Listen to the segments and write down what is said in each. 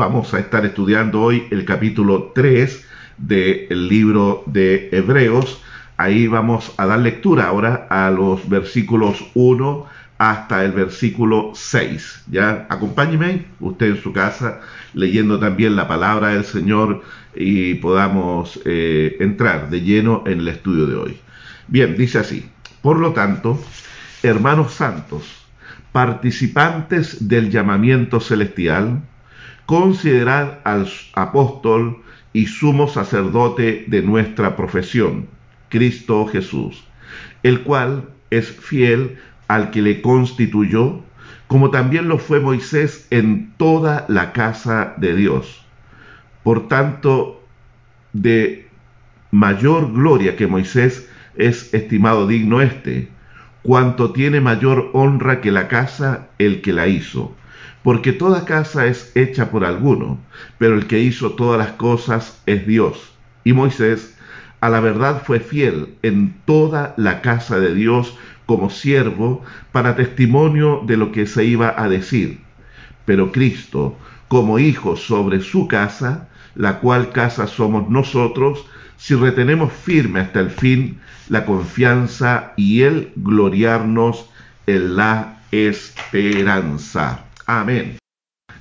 vamos a estar estudiando hoy el capítulo 3 del libro de Hebreos. Ahí vamos a dar lectura ahora a los versículos 1 hasta el versículo 6. Ya acompáñeme usted en su casa leyendo también la palabra del Señor y podamos eh, entrar de lleno en el estudio de hoy. Bien, dice así. Por lo tanto, hermanos santos, participantes del llamamiento celestial, considerad al apóstol y sumo sacerdote de nuestra profesión, Cristo Jesús, el cual es fiel al que le constituyó, como también lo fue Moisés en toda la casa de Dios. Por tanto, de mayor gloria que Moisés es estimado digno este, cuanto tiene mayor honra que la casa el que la hizo. Porque toda casa es hecha por alguno, pero el que hizo todas las cosas es Dios. Y Moisés a la verdad fue fiel en toda la casa de Dios como siervo para testimonio de lo que se iba a decir. Pero Cristo, como hijo sobre su casa, la cual casa somos nosotros, si retenemos firme hasta el fin la confianza y el gloriarnos en la esperanza. Amén.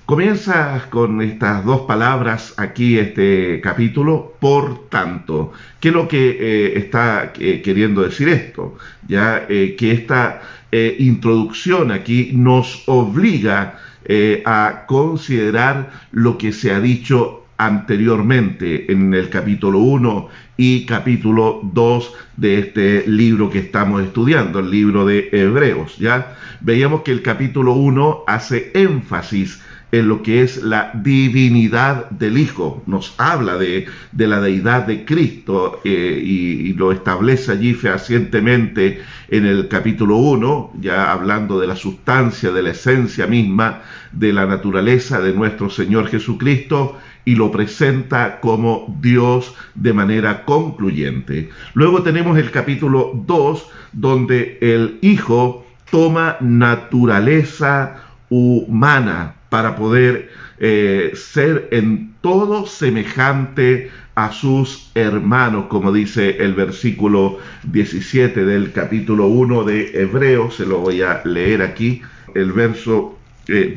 Comienza con estas dos palabras aquí este capítulo, por tanto. ¿Qué es lo que eh, está eh, queriendo decir esto? Ya eh, que esta introducción aquí nos obliga a considerar lo que se ha dicho anteriormente en el capítulo 1 y capítulo 2 de este libro que estamos estudiando, el libro de Hebreos, ¿ya? Veíamos que el capítulo 1 hace énfasis en lo que es la divinidad del Hijo. Nos habla de, la deidad de Cristo eh, y, lo establece allí fehacientemente en el capítulo 1, ya hablando de la sustancia, de la esencia misma, de la naturaleza de nuestro Señor Jesucristo y lo presenta como Dios de manera concluyente. Luego tenemos el capítulo 2, donde el Hijo toma naturaleza humana para poder eh, ser en todo semejante a sus hermanos, como dice el versículo 17 del capítulo 1 de Hebreo, se lo voy a leer aquí, el verso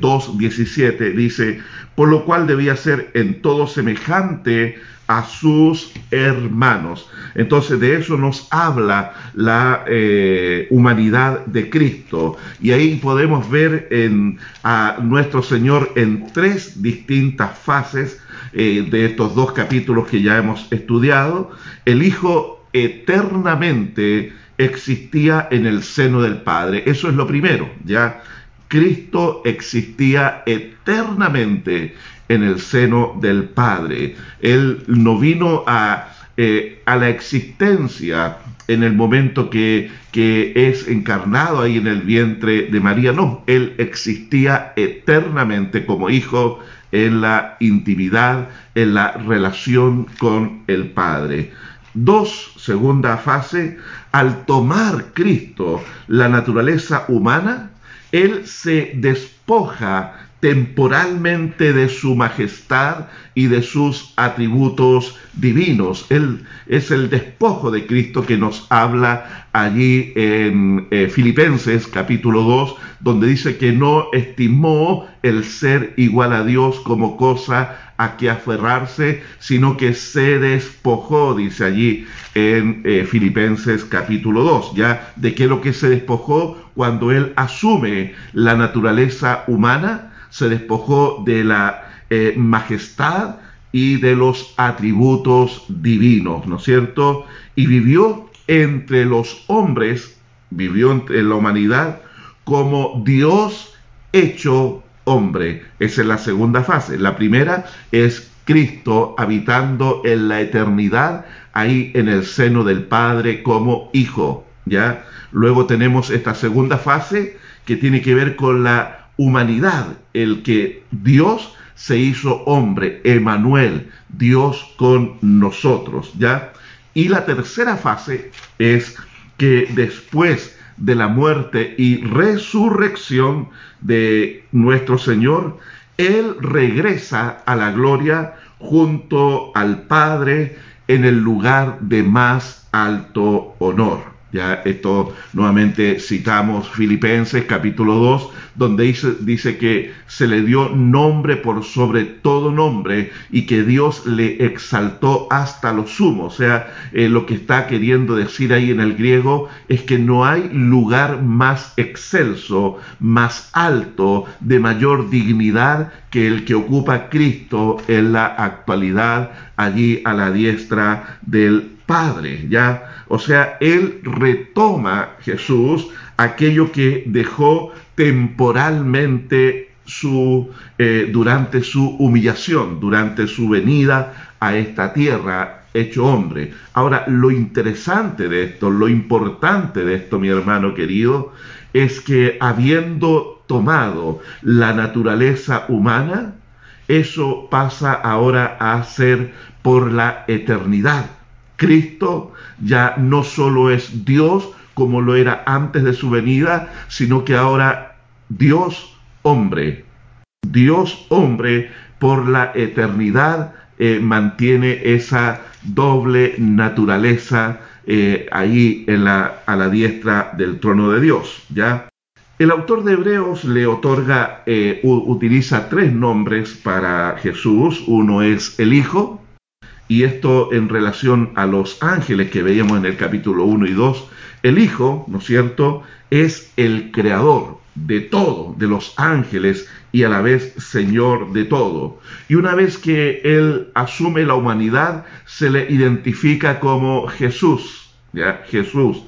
2.17 eh, dice, por lo cual debía ser en todo semejante a sus hermanos. Entonces de eso nos habla la eh, humanidad de Cristo. Y ahí podemos ver en, a nuestro Señor en tres distintas fases eh, de estos dos capítulos que ya hemos estudiado. El Hijo eternamente existía en el seno del Padre. Eso es lo primero, ¿ya? Cristo existía eternamente en el seno del Padre. Él no vino a, eh, a la existencia en el momento que, que, es encarnado ahí en el vientre de María, no, Él existía eternamente como hijo en la intimidad, en la relación con el Padre. Dos, segunda fase, al tomar Cristo la naturaleza humana, Él se despoja temporalmente de su majestad y de sus atributos divinos. Él es el despojo de Cristo que nos habla allí en eh, Filipenses capítulo 2, donde dice que no estimó el ser igual a Dios como cosa a que aferrarse, sino que se despojó, dice allí en eh, Filipenses capítulo 2, ya de qué es lo que se despojó cuando él asume la naturaleza humana, se despojó de la eh, majestad y de los atributos divinos, ¿no es cierto? Y vivió entre los hombres, vivió entre la humanidad como Dios hecho hombre. Esa es la segunda fase. La primera es Cristo habitando en la eternidad, ahí en el seno del Padre como hijo, ¿ya? Luego tenemos esta segunda fase que tiene que ver con la humanidad, el que Dios se hizo hombre, Emanuel, Dios con nosotros, ¿ya? Y la tercera fase es que después de la muerte y resurrección de nuestro Señor, Él regresa a la gloria junto al Padre en el lugar de más alto honor. Ya esto nuevamente citamos Filipenses capítulo 2, donde dice, dice, que se le dio nombre por sobre todo nombre y que Dios le exaltó hasta lo sumo. O sea, eh, lo que está queriendo decir ahí en el griego es que no hay lugar más excelso, más alto, de mayor dignidad que el que ocupa Cristo en la actualidad allí a la diestra del Padre, ¿ya? O sea, Él retoma, Jesús, aquello que dejó temporalmente su, eh, durante su humillación, durante su venida a esta tierra hecho hombre. Ahora, lo interesante de esto, lo importante de esto, mi hermano querido, es que habiendo tomado la naturaleza humana, eso pasa ahora a ser por la eternidad. Cristo ya no solo es Dios como lo era antes de su venida, sino que ahora Dios hombre. Dios hombre por la eternidad eh, mantiene esa doble naturaleza eh, ahí en la, a la diestra del trono de Dios. ¿ya? El autor de Hebreos le otorga, eh, utiliza tres nombres para Jesús. Uno es el Hijo, y esto en relación a los ángeles que veíamos en el capítulo 1 y 2, el Hijo, ¿no es cierto?, es el creador de todo, de los ángeles y a la vez Señor de todo. Y una vez que Él asume la humanidad, se le identifica como Jesús, ¿ya? Jesús.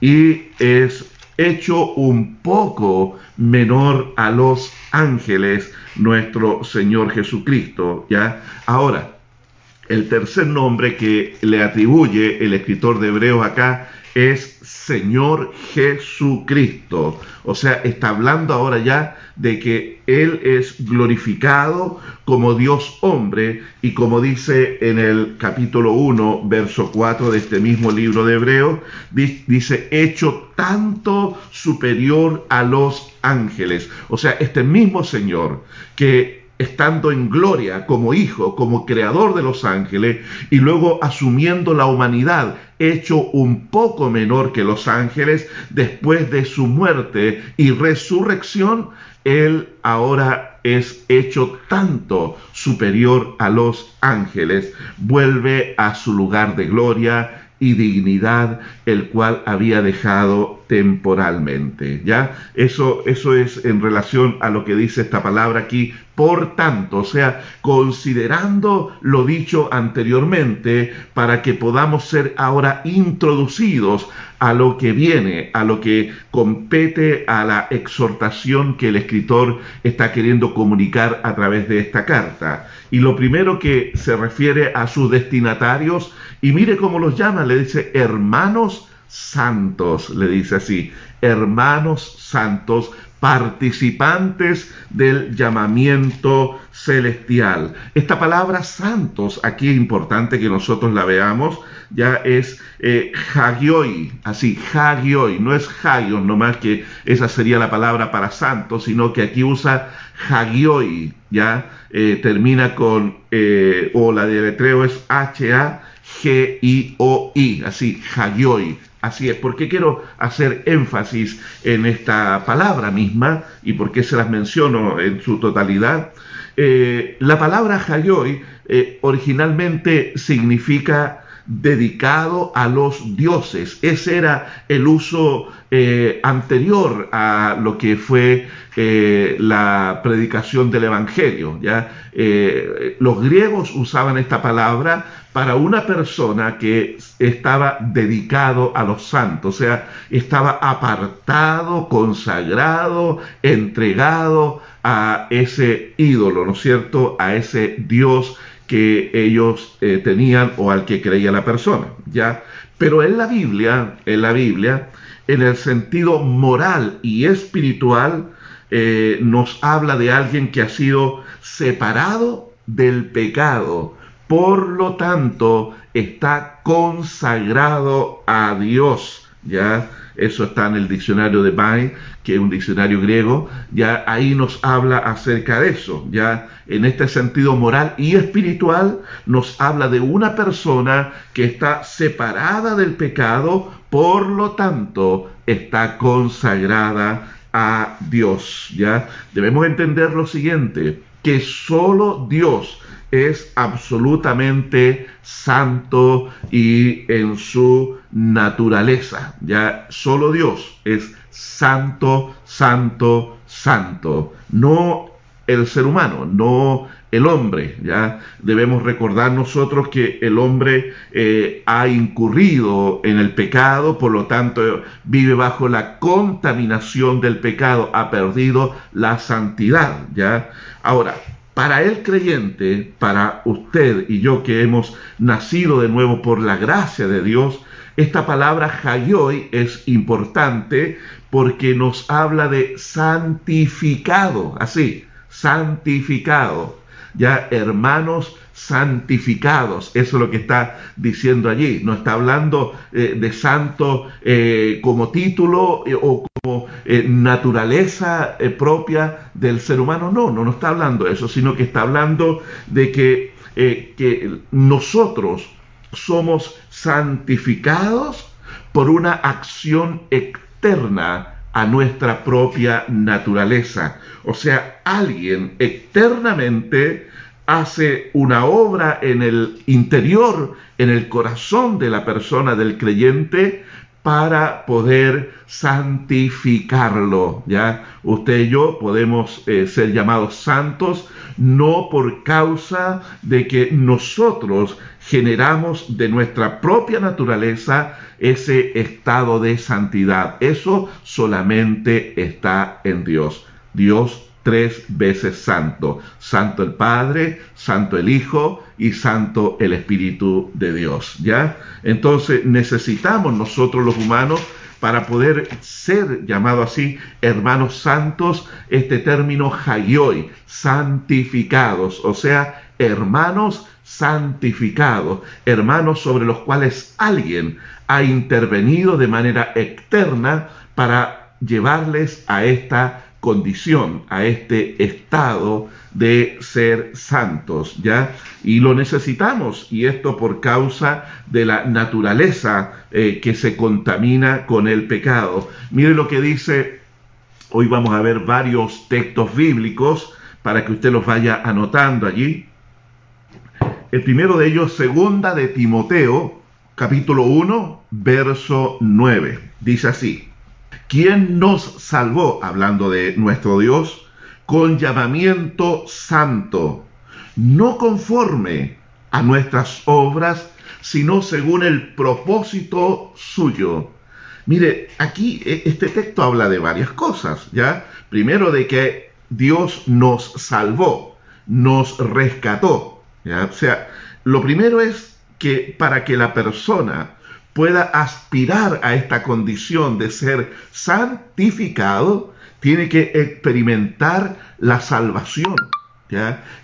Y es hecho un poco menor a los ángeles, nuestro Señor Jesucristo, ¿ya? Ahora, el tercer nombre que le atribuye el escritor de Hebreos acá es Señor Jesucristo. O sea, está hablando ahora ya de que Él es glorificado como Dios hombre y como dice en el capítulo 1, verso 4 de este mismo libro de Hebreos, dice, hecho tanto superior a los ángeles. O sea, este mismo Señor que estando en gloria como hijo, como creador de los ángeles, y luego asumiendo la humanidad, hecho un poco menor que los ángeles, después de su muerte y resurrección, él ahora es hecho tanto superior a los ángeles, vuelve a su lugar de gloria y dignidad, el cual había dejado temporalmente. ¿Ya? Eso, eso es en relación a lo que dice esta palabra aquí, por tanto, o sea, considerando lo dicho anteriormente, para que podamos ser ahora introducidos a lo que viene, a lo que compete a la exhortación que el escritor está queriendo comunicar a través de esta carta. Y lo primero que se refiere a sus destinatarios, y mire cómo los llama, le dice hermanos santos, le dice así, hermanos santos, participantes del llamamiento celestial. Esta palabra santos, aquí es importante que nosotros la veamos, ya es eh, hagioi, así, hagioi, no es hagion, nomás que esa sería la palabra para santos, sino que aquí usa hagioi, ya eh, termina con, eh, o la de letreo es H-A-G-I-O-I, así, hagioi, Así es, porque quiero hacer énfasis en esta palabra misma y por qué se las menciono en su totalidad. Eh, la palabra Hayoy eh, originalmente significa dedicado a los dioses. Ese era el uso eh, anterior a lo que fue la predicación del Evangelio. ¿ya? Los griegos usaban esta palabra para una persona que estaba dedicado a los santos, o sea, estaba apartado, consagrado, entregado a ese ídolo, ¿no es cierto? A ese Dios que ellos tenían o al que creía la persona, ¿ya? Pero en la Biblia, en la Biblia, en el sentido moral y espiritual, eh, nos habla de alguien que ha sido separado del pecado, por lo tanto está consagrado a Dios, ya eso está en el diccionario de Bain, que es un diccionario griego, ya ahí nos habla acerca de eso, ya en este sentido moral y espiritual nos habla de una persona que está separada del pecado, por lo tanto está consagrada a Dios, ya debemos entender lo siguiente, que solo Dios es absolutamente santo y en su naturaleza. Ya solo Dios es santo, santo, santo. No el ser humano, no el hombre. Ya debemos recordar nosotros que el hombre eh, ha incurrido en el pecado, por lo tanto vive bajo la contaminación del pecado, ha perdido la santidad. Ya ahora para el creyente, para usted y yo que hemos nacido de nuevo por la gracia de Dios, esta palabra Hayoi es importante porque nos habla de santificado, así, santificado. Ya hermanos santificados. Eso es lo que está diciendo allí. No está hablando eh, de santo eh, como título eh, o como naturaleza propia del ser humano. No, no, no está hablando de eso, sino que está hablando de que, que nosotros somos santificados por una acción externa a nuestra propia naturaleza. O sea, alguien externamente hace una obra en el interior, en el corazón de la persona del creyente para poder santificarlo. Ya usted y yo podemos eh, ser llamados santos no por causa de que nosotros generamos de nuestra propia naturaleza ese estado de santidad. Eso solamente está en Dios. Dios tres veces santo. Santo el Padre, santo el Hijo y santo el Espíritu de Dios. ¿Ya? Entonces necesitamos nosotros los humanos para poder ser llamado así hermanos santos, este término hayoi, santificados, o sea, hermanos santificados, hermanos sobre los cuales alguien ha intervenido de manera externa para llevarles a esta condición, a este estado de ser santos, ¿ya? Y lo necesitamos, y esto por causa de la naturaleza eh, que se contamina con el pecado. Mire lo que dice, hoy vamos a ver varios textos bíblicos para que usted los vaya anotando allí. El primero de ellos, segunda de Timoteo, capítulo 1, verso 9. Dice así, ¿Quién nos salvó, hablando de nuestro Dios, con llamamiento santo, no conforme a nuestras obras, sino según el propósito suyo. Mire, aquí e, este texto habla de varias cosas, ¿ya? Primero de que Dios nos salvó, nos rescató, ¿ya? O sea, lo primero es que para que la persona pueda aspirar a esta condición de ser santificado, tiene que experimentar la salvación.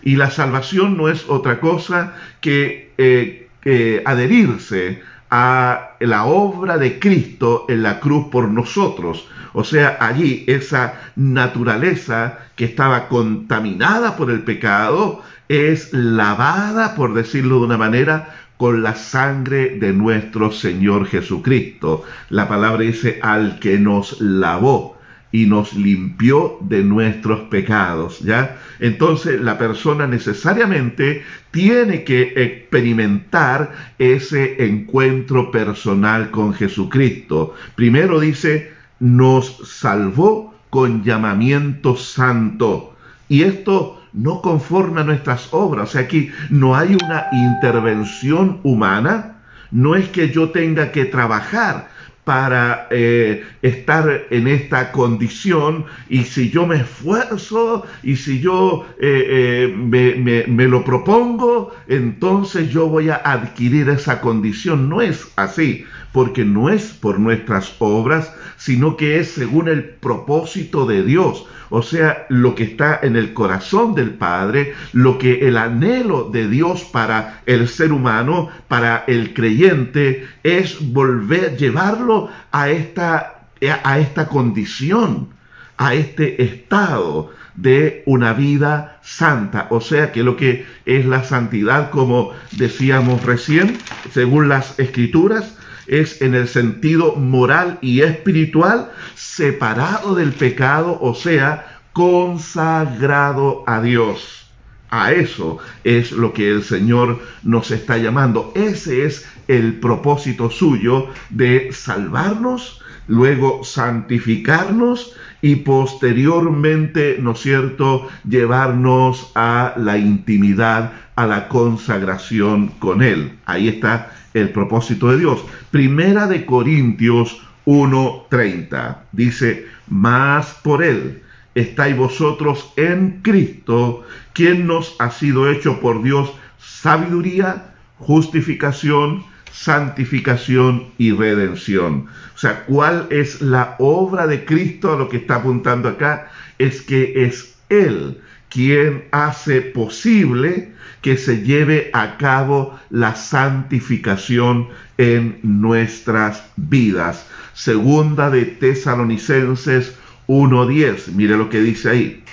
Y la salvación no es otra cosa que eh, adherirse a la obra de Cristo en la cruz por nosotros. O sea, allí esa naturaleza que estaba contaminada por el pecado es lavada, por decirlo de una manera, con la sangre de nuestro Señor Jesucristo. La palabra dice al que nos lavó y nos limpió de nuestros pecados, ¿ya? Entonces la persona necesariamente tiene que experimentar ese encuentro personal con Jesucristo. Primero dice, nos salvó con llamamiento santo. Y esto no conforme a nuestras obras. O sea, aquí no hay una intervención humana, no es que yo tenga que trabajar para eh, estar en esta condición y si yo me esfuerzo y si yo eh, eh, me, me, lo propongo, entonces yo voy a adquirir esa condición. No es así, porque no es por nuestras obras, sino que es según el propósito de Dios. O sea, lo que está en el corazón del Padre, lo que el anhelo de Dios para el ser humano, para el creyente, es volver, llevarlo a esta, a esta condición, a este estado de una vida santa. O sea que lo que es la santidad, como decíamos recién, según las escrituras, es en el sentido moral y espiritual separado del pecado, o sea, consagrado a Dios. A eso es lo que el Señor nos está llamando. Ese es el propósito suyo de salvarnos, luego santificarnos y posteriormente, ¿no es cierto?, llevarnos a la intimidad, a la consagración con Él. Ahí está el propósito de Dios. Primera de Corintios 1:30 dice, más por Él estáis vosotros en Cristo, quien nos ha sido hecho por Dios sabiduría, justificación, santificación y redención. O sea, ¿cuál es la obra de Cristo? Lo que está apuntando acá es que es Él quien hace posible que se lleve a cabo la santificación en nuestras vidas. Segunda de Tesalonicenses 1.10, mire lo que dice ahí.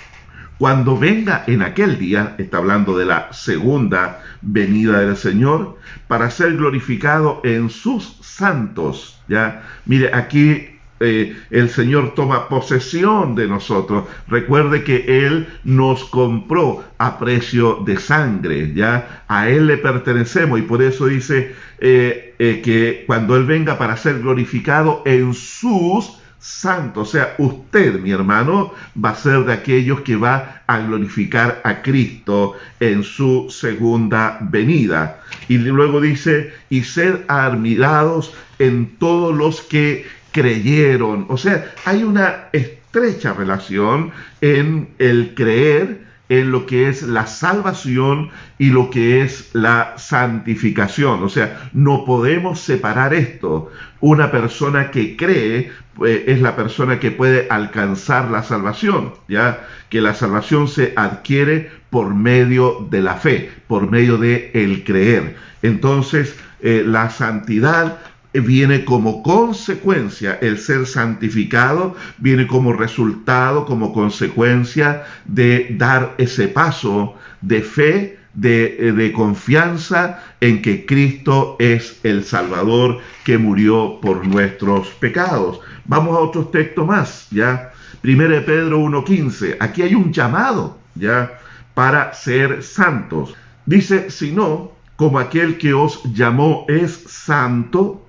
Cuando venga en aquel día, está hablando de la segunda venida del Señor, para ser glorificado en sus santos. Ya, mire, aquí eh, el Señor toma posesión de nosotros. Recuerde que Él nos compró a precio de sangre, ya a Él le pertenecemos y por eso dice eh, eh, que cuando Él venga para ser glorificado en sus santo. O sea, usted, mi hermano, va a ser de aquellos que va a glorificar a Cristo en su segunda venida. Y luego dice, y ser admirados en todos los que creyeron. O sea, hay una estrecha relación en el creer en lo que es la salvación y lo que es la santificación. O sea, no podemos separar esto. Una persona que cree pues, es la persona que puede alcanzar la salvación, ya que la salvación se adquiere por medio de la fe, por medio de el creer. Entonces, eh, la santidad viene como consecuencia, el ser santificado viene como resultado, como consecuencia de dar ese paso de fe, de, eh, de, confianza en que Cristo es el Salvador que murió por nuestros pecados. Vamos a otros textos más, ¿ya? 1 Pedro 1.15, aquí hay un llamado, ¿ya? Para ser santos. Dice, si no, como aquel que os llamó es santo,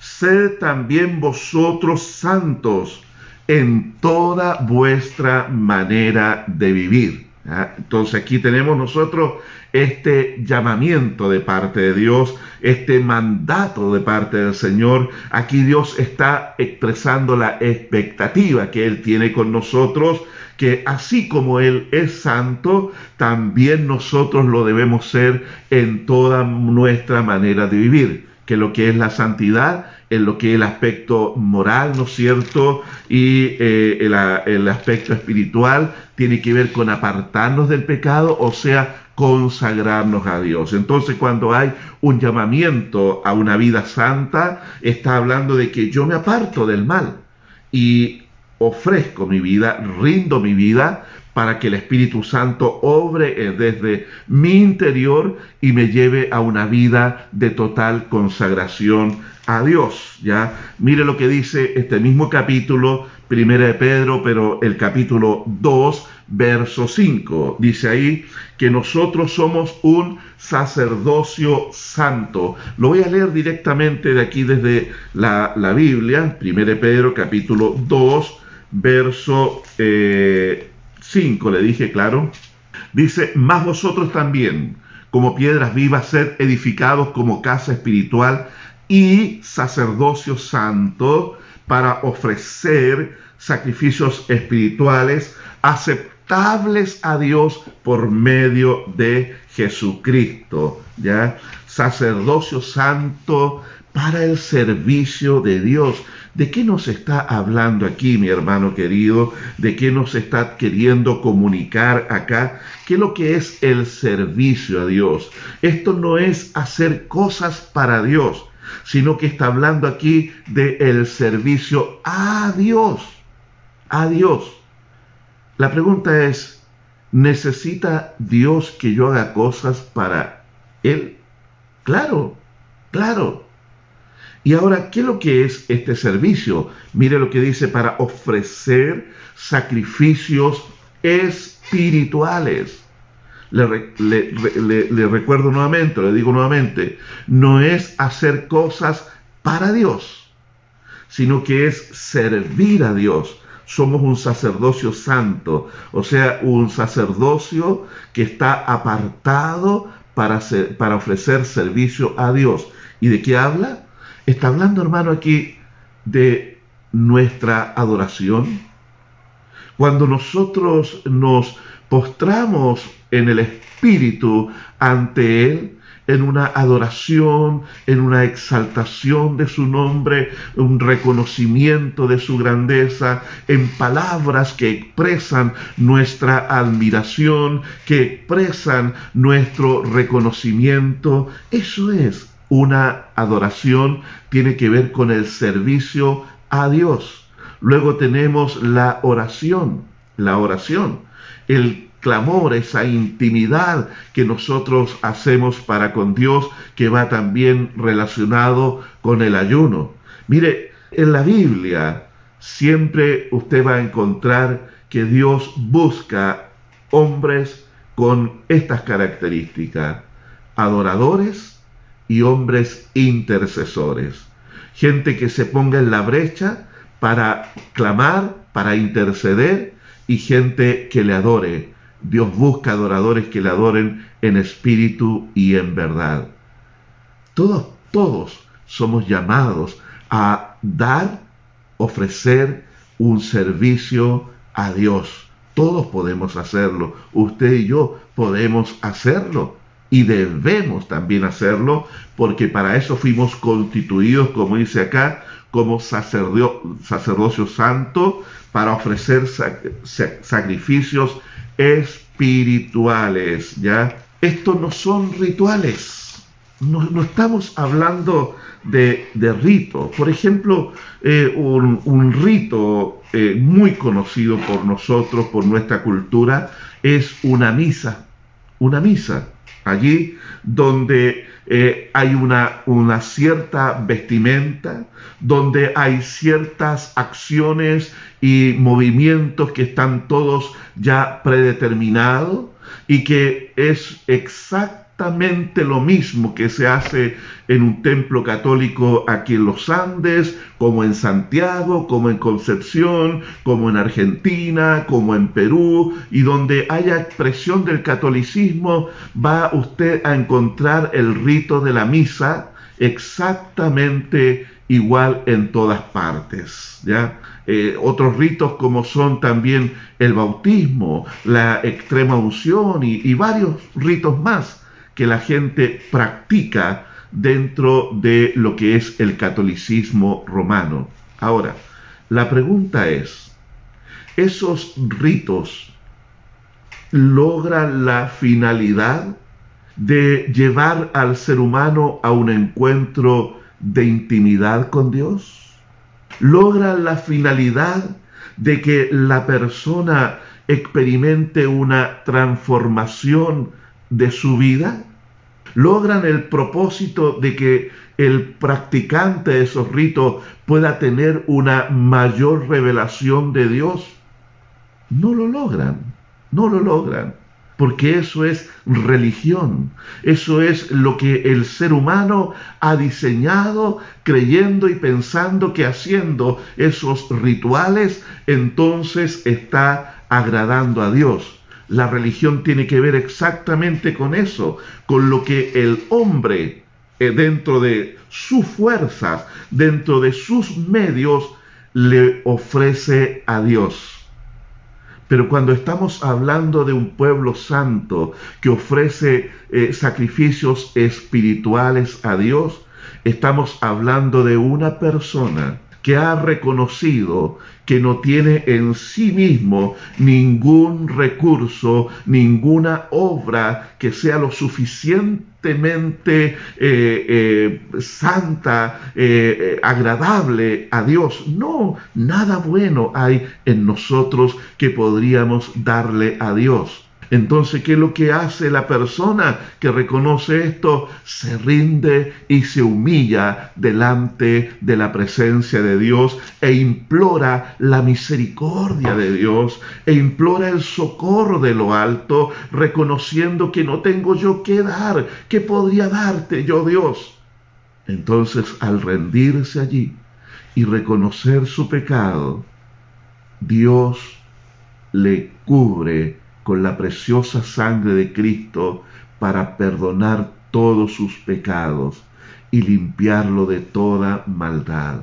sed también vosotros santos en toda vuestra manera de vivir. Entonces aquí tenemos nosotros este llamamiento de parte de Dios, este mandato de parte del Señor. Aquí Dios está expresando la expectativa que Él tiene con nosotros, que así como Él es santo, también nosotros lo debemos ser en toda nuestra manera de vivir que lo que es la santidad, en lo que es el aspecto moral, ¿no es cierto? Y eh, el, el aspecto espiritual tiene que ver con apartarnos del pecado, o sea, consagrarnos a Dios. Entonces cuando hay un llamamiento a una vida santa, está hablando de que yo me aparto del mal y ofrezco mi vida, rindo mi vida para que el Espíritu Santo obre eh, desde mi interior y me lleve a una vida de total consagración a Dios. Ya, mire lo que dice este mismo capítulo, primera de Pedro, pero el capítulo 2, verso 5. Dice ahí que nosotros somos un sacerdocio santo. Lo voy a leer directamente de aquí desde la, Biblia, primera de Pedro, capítulo 2, verso eh, 5 le dije, claro. Dice, más vosotros también, como piedras vivas, ser edificados como casa espiritual y sacerdocio santo para ofrecer sacrificios espirituales aceptables a Dios por medio de Jesucristo. ¿Ya? Sacerdocio santo para el servicio de Dios. ¿De qué nos está hablando aquí, mi hermano querido? ¿De qué nos está queriendo comunicar acá? ¿Qué es lo que es el servicio a Dios? Esto no es hacer cosas para Dios, sino que está hablando aquí de el servicio a Dios. A Dios. La pregunta es, ¿necesita Dios que yo haga cosas para Él? Claro, claro. Y ahora, ¿qué es lo que es este servicio? Mire lo que dice para ofrecer sacrificios espirituales. Le, recuerdo nuevamente, le digo nuevamente, no es hacer cosas para Dios, sino que es servir a Dios. Somos un sacerdocio santo, o sea, un sacerdocio que está apartado para, para ofrecer servicio a Dios. ¿Y de qué habla? Está hablando, hermano, aquí de nuestra adoración. Cuando nosotros nos postramos en el Espíritu ante Él, en una adoración, en una exaltación de su nombre, un reconocimiento de su grandeza, en palabras que expresan nuestra admiración, que expresan nuestro reconocimiento. Eso es una adoración, tiene que ver con el servicio a Dios. Luego tenemos la oración, la oración, el clamor, esa intimidad que nosotros hacemos para con Dios, que va también relacionado con el ayuno. Mire, en la Biblia siempre usted va a encontrar que Dios busca hombres con estas características, adoradores y hombres intercesores, gente que se ponga en la brecha para clamar, para interceder y gente que le adore, Dios busca adoradores que le adoren en espíritu y en verdad. Todos, todos somos llamados a dar, ofrecer un servicio a Dios. Todos podemos hacerlo. Usted y yo podemos hacerlo. Y debemos también hacerlo porque para eso fuimos constituidos, como dice acá, como sacerdocio santo para ofrecer sacrificios espirituales, ¿ya? Estos no son rituales, no, estamos hablando de, de rito. Por ejemplo, eh, un, rito eh, muy conocido por nosotros, por nuestra cultura, es una misa, una misa. Allí donde eh, hay una, una cierta vestimenta, donde hay ciertas acciones y movimientos que están todos ya predeterminados y que es exactamente lo mismo que se hace en un templo católico aquí en los Andes, como en Santiago, como en Concepción, como en Argentina, como en Perú, y donde haya expresión del catolicismo, va usted a encontrar el rito de la misa exactamente igual en todas partes. Eh, otros ritos como son también el bautismo, la extrema unción y, varios ritos más que la gente practica dentro de lo que es el catolicismo romano. Ahora, la pregunta es, ¿esos ritos logran la finalidad de llevar al ser humano a un encuentro de intimidad con Dios? logra la finalidad de que la persona experimente una transformación de su vida? ¿Logran el propósito de que el practicante de esos ritos pueda tener una mayor revelación de Dios? No lo logran, no lo logran porque eso es religión, eso es lo que el ser humano ha diseñado creyendo y pensando que haciendo esos rituales entonces está agradando a Dios. La religión tiene que ver exactamente con eso, con lo que el hombre eh, dentro de sus fuerzas, dentro de sus medios, le ofrece a Dios. Pero cuando estamos hablando de un pueblo santo que ofrece eh, sacrificios espirituales a Dios, Estamos hablando de una persona que ha reconocido que no tiene en sí mismo ningún recurso, ninguna obra que sea lo suficientemente eh, eh, santa, eh, agradable a Dios. No, nada bueno hay en nosotros que podríamos darle a Dios. Entonces, ¿qué es lo que hace la persona que reconoce esto? Se rinde y se humilla delante de la presencia de Dios e implora la misericordia de Dios e implora el socorro de lo alto, reconociendo que no tengo yo que dar, que podría darte yo Dios. Entonces, al rendirse allí y reconocer su pecado, Dios le cubre con la preciosa sangre de Cristo para perdonar todos sus pecados y limpiarlo de toda maldad.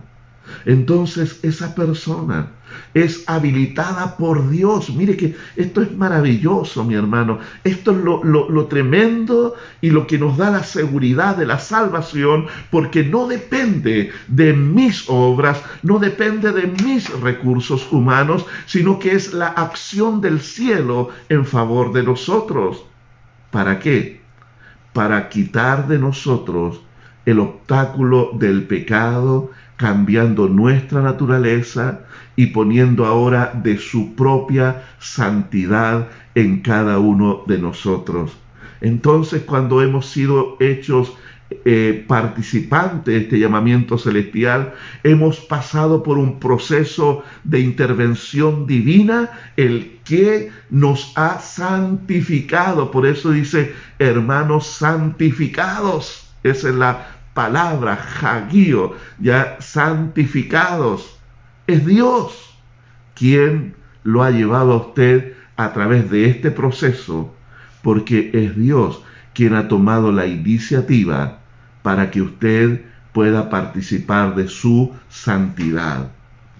Entonces esa persona es habilitada por Dios. Mire que esto es maravilloso, mi hermano. Esto es lo, lo, tremendo y lo que nos da la seguridad de la salvación, porque no depende de mis obras, no depende de mis recursos humanos, sino que es la acción del cielo en favor de nosotros. ¿Para qué? Para quitar de nosotros el obstáculo del pecado, cambiando nuestra naturaleza y poniendo ahora de su propia santidad en cada uno de nosotros. Entonces, cuando hemos sido hechos eh, participantes de este llamamiento celestial, hemos pasado por un proceso de intervención divina, el que nos ha santificado. Por eso dice, hermanos santificados. Esa es la palabra, Hagio, ya santificados. Es Dios quien lo ha llevado a usted a través de este proceso, porque es Dios quien ha tomado la iniciativa para que usted pueda participar de su santidad.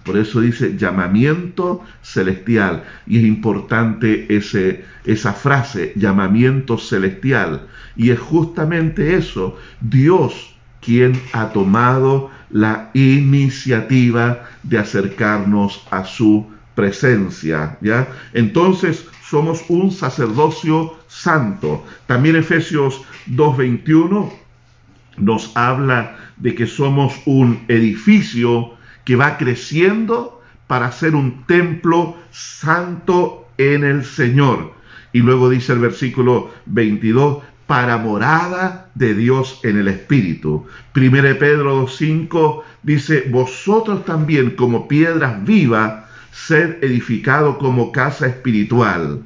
Por eso dice llamamiento celestial. Y es importante ese, esa frase, llamamiento celestial. Y es justamente eso. Dios quien ha tomado la iniciativa de acercarnos a su presencia, ¿ya? Entonces somos un sacerdocio santo. También Efesios 2:21 nos habla de que somos un edificio que va creciendo para ser un templo santo en el Señor. Y luego dice el versículo 22, para morada de Dios en el Espíritu. 1 Pedro 2.5 dice, vosotros también como piedras vivas, sed edificado como casa espiritual.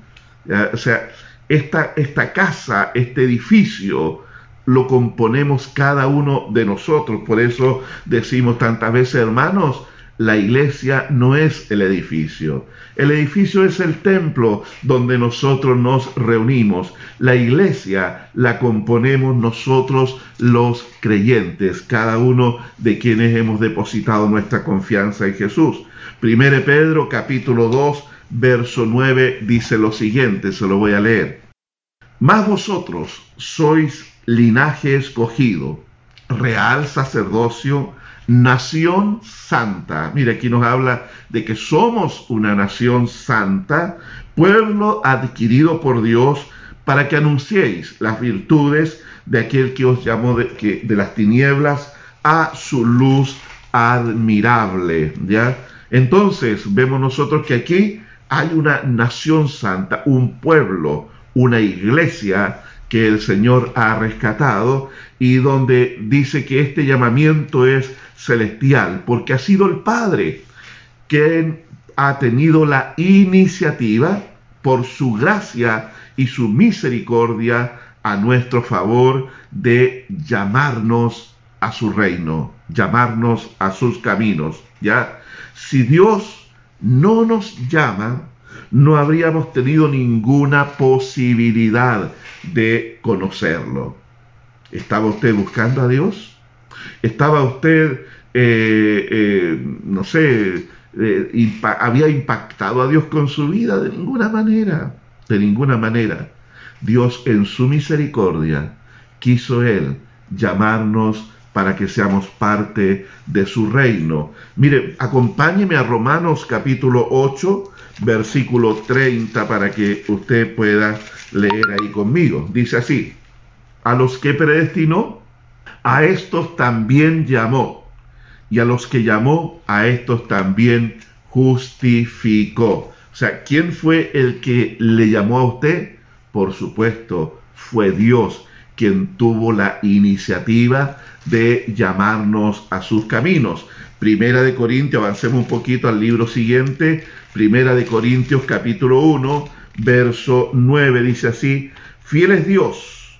O sea, esta, esta casa, este edificio, lo componemos cada uno de nosotros. Por eso decimos tantas veces, hermanos, la iglesia no es el edificio. El edificio es el templo donde nosotros nos reunimos. La iglesia la componemos nosotros los creyentes, cada uno de quienes hemos depositado nuestra confianza en Jesús. Primero Pedro capítulo 2, verso 9 dice lo siguiente, se lo voy a leer. Más vosotros sois linaje escogido, real sacerdocio, nación santa. Mire, aquí nos habla de que somos una nación santa, pueblo adquirido por Dios, para que anunciéis las virtudes de aquel que os llamó de, de las tinieblas a su luz admirable. ¿ya? Entonces vemos nosotros que aquí hay una nación santa, un pueblo, una iglesia que el Señor ha rescatado y donde dice que este llamamiento es celestial, porque ha sido el Padre quien ha tenido la iniciativa por su gracia y su misericordia a nuestro favor de llamarnos a su reino, llamarnos a sus caminos, ¿ya? Si Dios no nos llama, no habríamos tenido ninguna posibilidad de conocerlo. ¿Estaba usted buscando a Dios? ¿Estaba usted, eh, eh, no sé, eh, había impactado a Dios con su vida? De ninguna manera, de ninguna manera. Dios en su misericordia quiso Él llamarnos para que seamos parte de su reino. Mire, acompáñeme a Romanos capítulo 8, versículo 30, para que usted pueda leer ahí conmigo. Dice así, a los que predestinó, a estos también llamó, y a los que llamó, a estos también justificó. O sea, ¿quién fue el que le llamó a usted? Por supuesto, fue Dios quien tuvo la iniciativa de llamarnos a sus caminos. Primera de Corintios, avancemos un poquito al libro siguiente, Primera de Corintios capítulo 1, verso 9, dice así, fiel es Dios,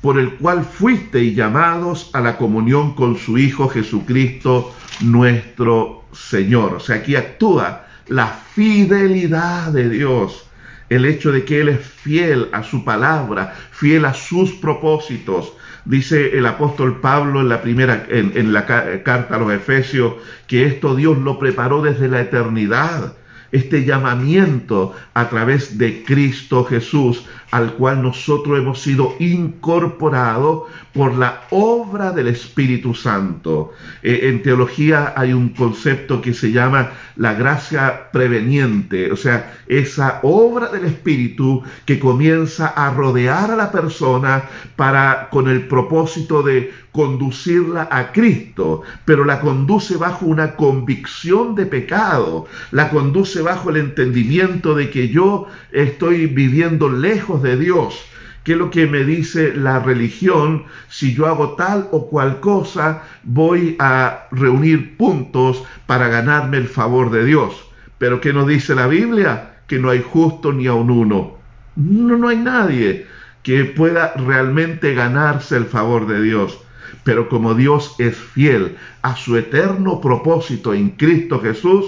por el cual fuisteis llamados a la comunión con su Hijo Jesucristo, nuestro Señor. O sea, aquí actúa la fidelidad de Dios el hecho de que Él es fiel a su palabra, fiel a sus propósitos. Dice el apóstol Pablo en la primera, en, la carta a los Efesios, que esto Dios lo preparó desde la eternidad este llamamiento a través de Cristo Jesús, al cual nosotros hemos sido incorporados por la obra del Espíritu Santo. Eh, en teología hay un concepto que se llama la gracia preveniente, o sea, esa obra del Espíritu que comienza a rodear a la persona para con el propósito de conducirla a Cristo, pero la conduce bajo una convicción de pecado, la conduce bajo el entendimiento de que yo estoy viviendo lejos de Dios. ¿Qué es lo que me dice la religión? Si yo hago tal o cual cosa, voy a reunir puntos para ganarme el favor de Dios. Pero ¿qué nos dice la Biblia? Que no hay justo ni aun uno. No, no hay nadie que pueda realmente ganarse el favor de Dios. Pero como Dios es fiel a su eterno propósito en Cristo Jesús,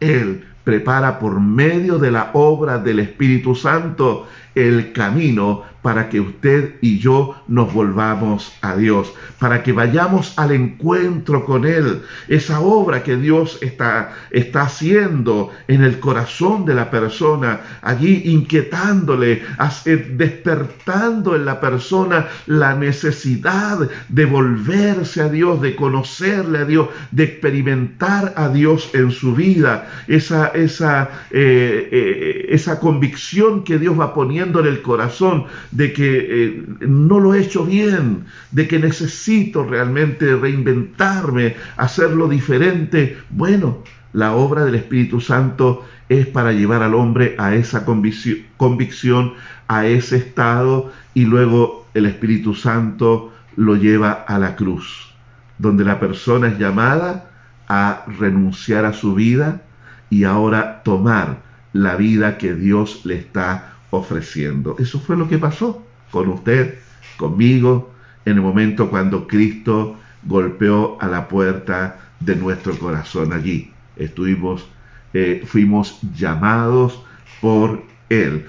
Él prepara por medio de la obra del Espíritu Santo el camino para que usted y yo nos volvamos a Dios, para que vayamos al encuentro con Él. Esa obra que Dios está, haciendo en el corazón de la persona, allí inquietándole, despertando en la persona la necesidad de volverse a Dios, de conocerle a Dios, de experimentar a Dios en su vida. Esa, esa, eh, eh, esa convicción que Dios va poniendo en el corazón de que eh, no lo he hecho bien, de que necesito realmente reinventarme, hacerlo diferente. Bueno, la obra del Espíritu Santo es para llevar al hombre a esa convicción, a ese estado, y luego el Espíritu Santo lo lleva a la cruz, donde la persona es llamada a renunciar a su vida y ahora tomar la vida que Dios le está ofreciendo. Eso fue lo que pasó con usted, conmigo, en el momento cuando Cristo golpeó a la puerta de nuestro corazón allí. Estuvimos, eh, fuimos llamados por Él.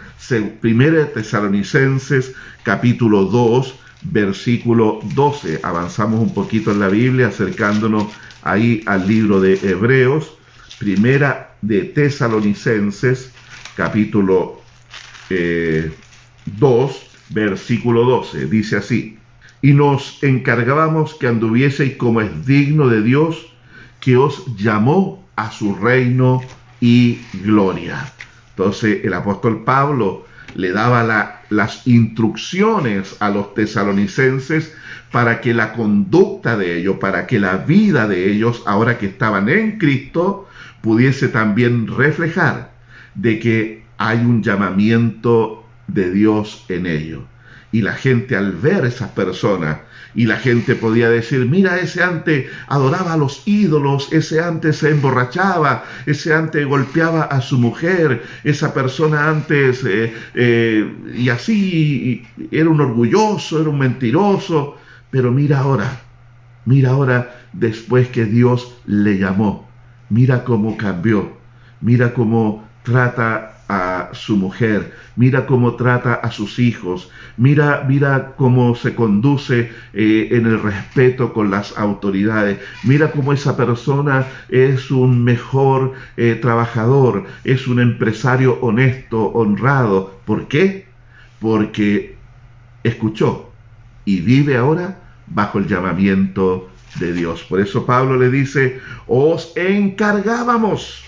Primera Tesalonicenses capítulo 2, versículo 12. Avanzamos un poquito en la Biblia, acercándonos ahí al libro de Hebreos. Primera de Tesalonicenses capítulo 2, eh, versículo 12. Dice así, y nos encargábamos que anduvieseis como es digno de Dios, que os llamó a su reino y gloria. Entonces el apóstol Pablo le daba las instrucciones a los tesalonicenses para que la conducta de ellos, para que la vida de ellos, ahora que estaban en Cristo, pudiese también reflejar de que hay un llamamiento de Dios en ello. Y la gente al ver esas personas, y la gente podía decir, mira, ese antes adoraba a los ídolos, ese antes se emborrachaba, ese antes golpeaba a su mujer, esa persona antes, eh, eh, y así era un orgulloso, era un mentiroso, pero mira ahora, mira ahora después que Dios le llamó, mira cómo cambió, mira cómo trata a su mujer, mira cómo trata a sus hijos, mira, mira cómo se conduce eh, en el respeto con las autoridades, mira cómo esa persona es un mejor eh, trabajador, es un empresario honesto, honrado. ¿Por qué? Porque escuchó y vive ahora bajo el llamamiento de Dios. Por eso Pablo le dice, os encargábamos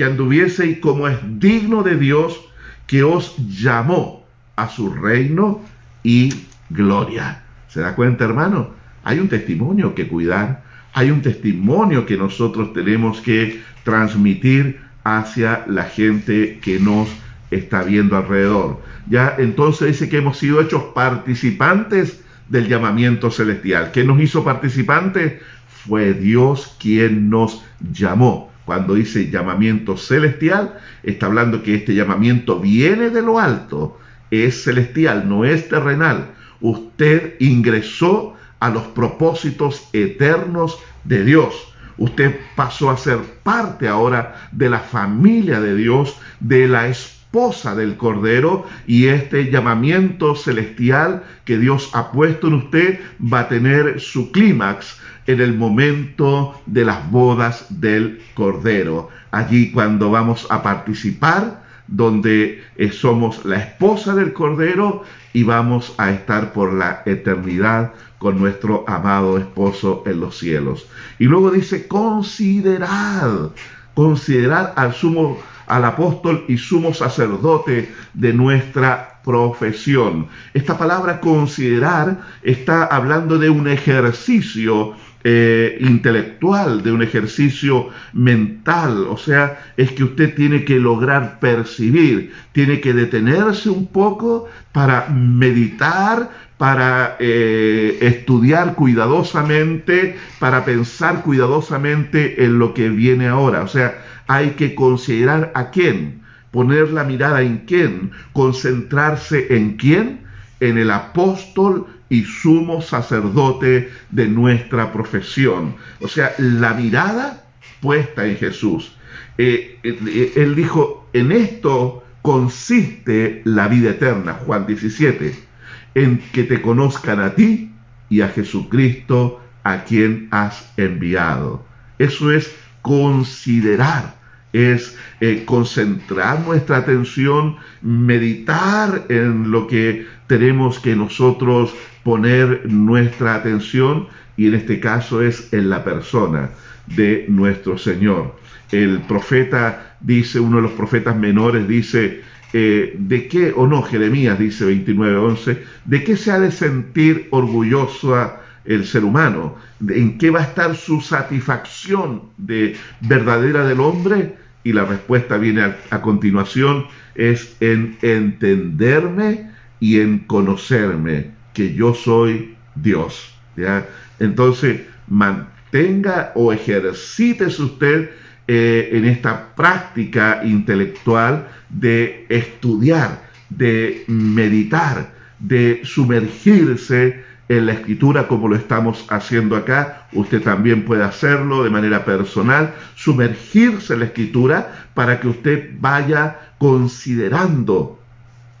que anduvieseis como es digno de Dios que os llamó a su reino y gloria. ¿Se da cuenta, hermano? Hay un testimonio que cuidar, hay un testimonio que nosotros tenemos que transmitir hacia la gente que nos está viendo alrededor. Ya entonces dice que hemos sido hechos participantes del llamamiento celestial. ¿Qué nos hizo participantes? Fue Dios quien nos llamó. Cuando dice llamamiento celestial, está hablando que este llamamiento viene de lo alto, es celestial, no es terrenal. Usted ingresó a los propósitos eternos de Dios. Usted pasó a ser parte ahora de la familia de Dios, de la esposa del Cordero, y este llamamiento celestial que Dios ha puesto en usted va a tener su clímax en el momento de las bodas del Cordero. Allí cuando vamos a participar, donde eh, somos la esposa del Cordero y vamos a estar por la eternidad con nuestro amado esposo en los cielos. Y luego dice, considerad, considerad al sumo, al apóstol y sumo sacerdote de nuestra profesión. Esta palabra considerar está hablando de un ejercicio eh, intelectual, de un ejercicio mental. O sea, es que usted tiene que lograr percibir, tiene que detenerse un poco para meditar, para eh, estudiar cuidadosamente, para pensar cuidadosamente en lo que viene ahora. O sea, hay que considerar a quién, poner la mirada en quién, concentrarse en quién, en el apóstol y sumo sacerdote de nuestra profesión. O sea, la mirada puesta en Jesús. Eh, eh, él dijo, en esto consiste la vida eterna, Juan 17 en que te conozcan a ti y a Jesucristo a quien has enviado. Eso es considerar, es eh, concentrar nuestra atención, meditar en lo que tenemos que nosotros poner nuestra atención y en este caso es en la persona de nuestro Señor. El profeta dice, uno de los profetas menores dice, eh, de qué, o no, Jeremías dice 29.11, de qué se ha de sentir orgulloso el ser humano, en qué va a estar su satisfacción de verdadera del hombre, y la respuesta viene a, continuación, es en entenderme y en conocerme que yo soy Dios. ¿ya? Entonces, mantenga o ejercítese usted eh, en esta práctica intelectual de estudiar, de meditar, de sumergirse en la escritura como lo estamos haciendo acá. Usted también puede hacerlo de manera personal, sumergirse en la escritura para que usted vaya considerando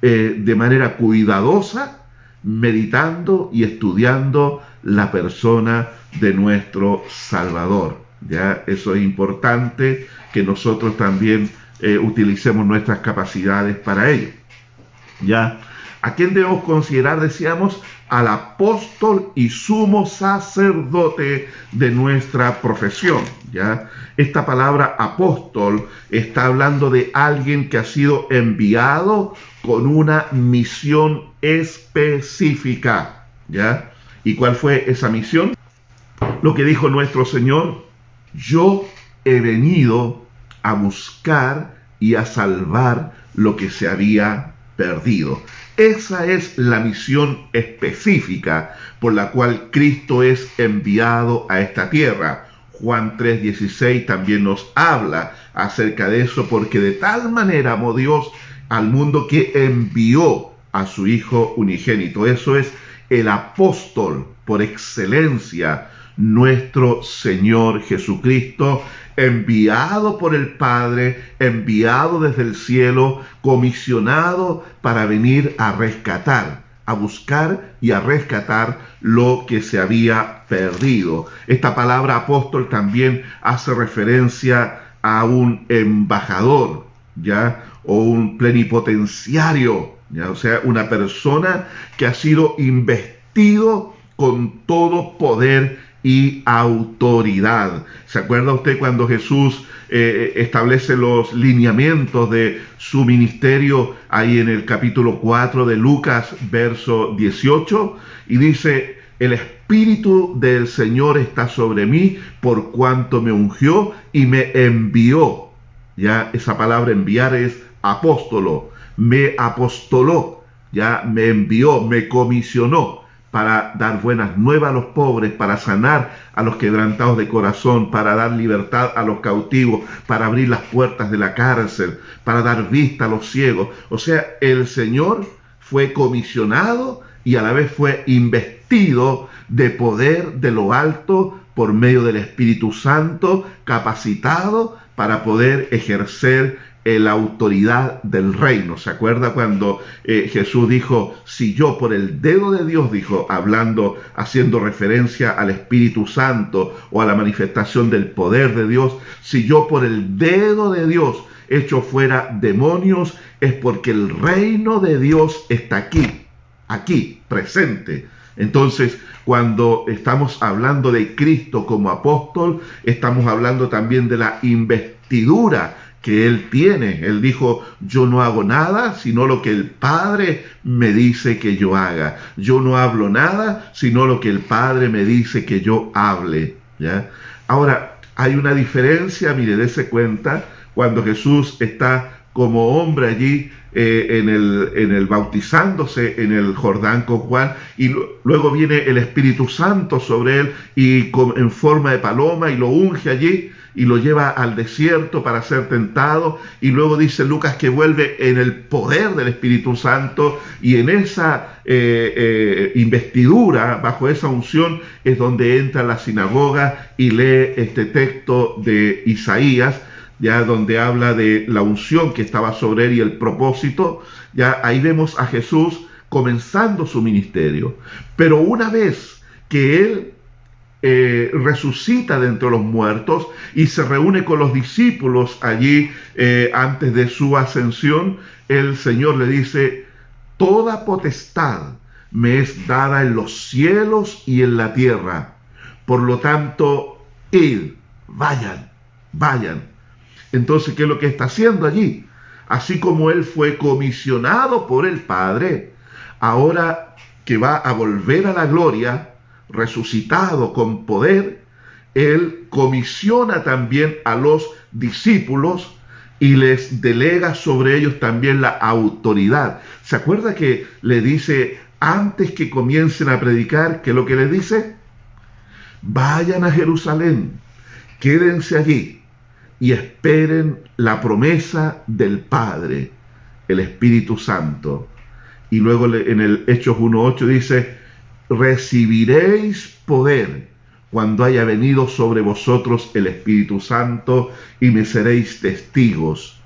eh, de manera cuidadosa, meditando y estudiando la persona de nuestro Salvador. Ya eso es importante que nosotros también eh, utilicemos nuestras capacidades para ello. Ya, ¿a quién debemos considerar? Decíamos al apóstol y sumo sacerdote de nuestra profesión. Esta palabra apóstol está hablando de alguien que ha sido enviado con una misión específica. ¿ya? ¿Y cuál fue esa misión? Lo que dijo nuestro Señor, yo he venido a buscar y a salvar lo que se había perdido. Esa es la misión específica por la cual Cristo es enviado a esta tierra. Juan 3:16 también nos habla acerca de eso porque de tal manera amó Dios al mundo que envió a su Hijo unigénito. Eso es el apóstol por excelencia, nuestro Señor Jesucristo, enviado por el Padre, enviado desde el cielo, comisionado para venir a rescatar, a buscar y a rescatar lo que se había perdido. Esta palabra apóstol también hace referencia a un embajador, ¿ya? O un plenipotenciario, ¿ya? O sea, una persona que ha sido investido con todo poder y autoridad. ¿Se acuerda usted cuando Jesús eh, establece los lineamientos de su ministerio ahí en el capítulo 4 de Lucas, verso 18? Y dice, el Espíritu del Señor está sobre mí por cuanto me ungió y me envió. Ya esa palabra enviar es apóstolo. Me apostoló, ya me envió, me comisionó para dar buenas nuevas a los pobres, para sanar a los quebrantados de corazón, para dar libertad a los cautivos, para abrir las puertas de la cárcel, para dar vista a los ciegos. O sea, el Señor fue comisionado y a la vez fue investido de poder de lo alto por medio del Espíritu Santo, capacitado para poder ejercer la autoridad del reino. ¿Se acuerda cuando eh, Jesús dijo, si yo por el dedo de Dios, dijo, hablando, haciendo referencia al Espíritu Santo o a la manifestación del poder de Dios, si yo por el dedo de Dios echo fuera demonios, es porque el reino de Dios está aquí, aquí, presente. Entonces, cuando estamos hablando de Cristo como apóstol, estamos hablando también de la investidura que él tiene. Él dijo, yo no hago nada sino lo que el Padre me dice que yo haga. Yo no hablo nada sino lo que el Padre me dice que yo hable. ¿ya? Ahora, hay una diferencia, mire, dése cuenta, cuando Jesús está como hombre allí eh, en, el, en el bautizándose en el Jordán con Juan y luego viene el Espíritu Santo sobre él y en forma de paloma y lo unge allí y lo lleva al desierto para ser tentado y luego dice Lucas que vuelve en el poder del Espíritu Santo y en esa eh, eh, investidura, bajo esa unción, es donde entra a la sinagoga y lee este texto de Isaías, ya donde habla de la unción que estaba sobre él y el propósito, ya ahí vemos a Jesús comenzando su ministerio. Pero una vez que él eh, resucita de entre los muertos y se reúne con los discípulos allí eh, antes de su ascensión, el Señor le dice, toda potestad me es dada en los cielos y en la tierra. Por lo tanto, id, vayan, vayan. Entonces, ¿qué es lo que está haciendo allí? Así como él fue comisionado por el Padre, ahora que va a volver a la gloria, resucitado con poder, Él comisiona también a los discípulos y les delega sobre ellos también la autoridad. ¿Se acuerda que le dice antes que comiencen a predicar, que lo que le dice? Vayan a Jerusalén, quédense allí y esperen la promesa del Padre, el Espíritu Santo. Y luego en el Hechos 1.8 dice, recibiréis poder cuando haya venido sobre vosotros el Espíritu Santo y me seréis testigos.